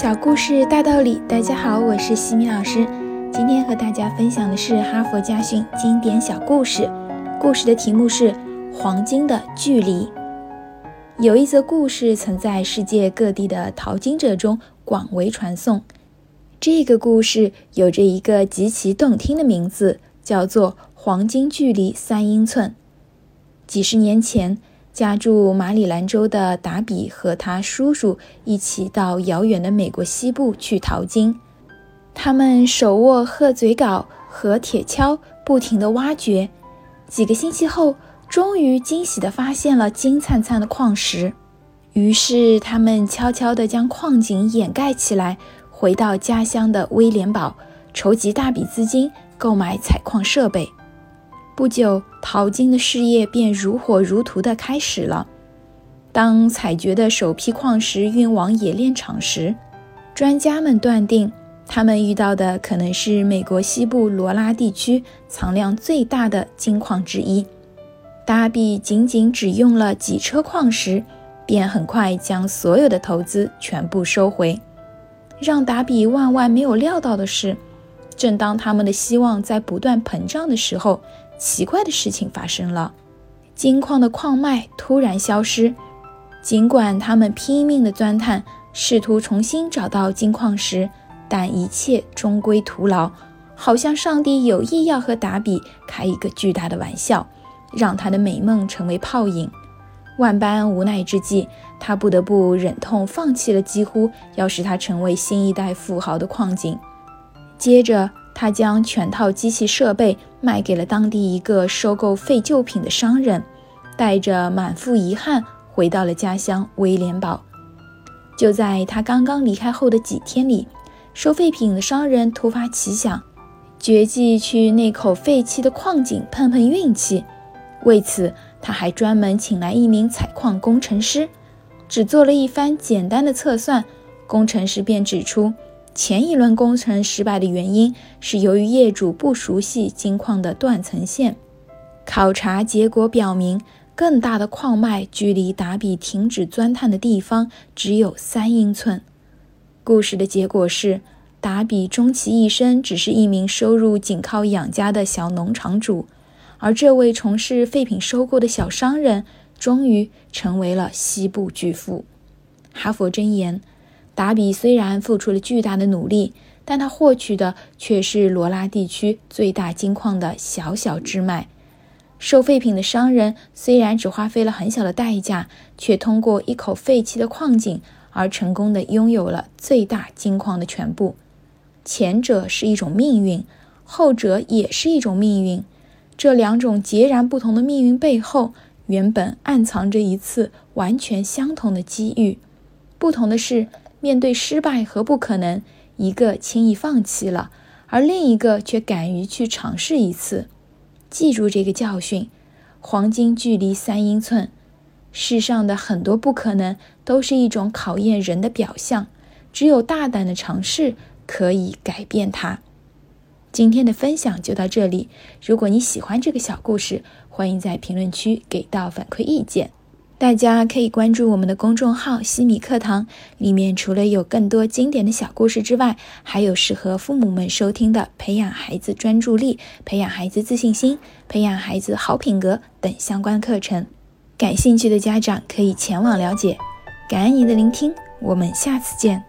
小故事大道理，大家好，我是西米老师。今天和大家分享的是哈佛家训经典小故事，故事的题目是《黄金的距离》。有一则故事曾在世界各地的淘金者中广为传颂。这个故事有着一个极其动听的名字，叫做《黄金距离三英寸》。几十年前。家住马里兰州的达比和他叔叔一起到遥远的美国西部去淘金。他们手握鹤嘴镐和铁锹，不停地挖掘。几个星期后，终于惊喜地发现了金灿灿的矿石。于是，他们悄悄地将矿井掩盖起来，回到家乡的威廉堡，筹集大笔资金购买采矿设备。不久，淘金的事业便如火如荼地开始了。当采掘的首批矿石运往冶炼厂时，专家们断定，他们遇到的可能是美国西部罗拉地区藏量最大的金矿之一。达比仅仅只用了几车矿石，便很快将所有的投资全部收回。让达比万万没有料到的是，正当他们的希望在不断膨胀的时候，奇怪的事情发生了，金矿的矿脉突然消失。尽管他们拼命地钻探，试图重新找到金矿石，但一切终归徒劳。好像上帝有意要和达比开一个巨大的玩笑，让他的美梦成为泡影。万般无奈之际，他不得不忍痛放弃了几乎要使他成为新一代富豪的矿井。接着。他将全套机器设备卖给了当地一个收购废旧品的商人，带着满腹遗憾回到了家乡威廉堡。就在他刚刚离开后的几天里，收废品的商人突发奇想，决计去那口废弃的矿井碰碰运气。为此，他还专门请来一名采矿工程师。只做了一番简单的测算，工程师便指出。前一轮工程失败的原因是由于业主不熟悉金矿的断层线。考察结果表明，更大的矿脉距离达比停止钻探的地方只有三英寸。故事的结果是，达比终其一生只是一名收入仅靠养家的小农场主，而这位从事废品收购的小商人终于成为了西部巨富。哈佛箴言。达比虽然付出了巨大的努力，但他获取的却是罗拉地区最大金矿的小小支脉。收废品的商人虽然只花费了很小的代价，却通过一口废弃的矿井而成功的拥有了最大金矿的全部。前者是一种命运，后者也是一种命运。这两种截然不同的命运背后，原本暗藏着一次完全相同的机遇。不同的是。面对失败和不可能，一个轻易放弃了，而另一个却敢于去尝试一次。记住这个教训：黄金距离三英寸。世上的很多不可能，都是一种考验人的表象。只有大胆的尝试，可以改变它。今天的分享就到这里。如果你喜欢这个小故事，欢迎在评论区给到反馈意见。大家可以关注我们的公众号“西米课堂”，里面除了有更多经典的小故事之外，还有适合父母们收听的培养孩子专注力、培养孩子自信心、培养孩子好品格等相关课程。感兴趣的家长可以前往了解。感恩您的聆听，我们下次见。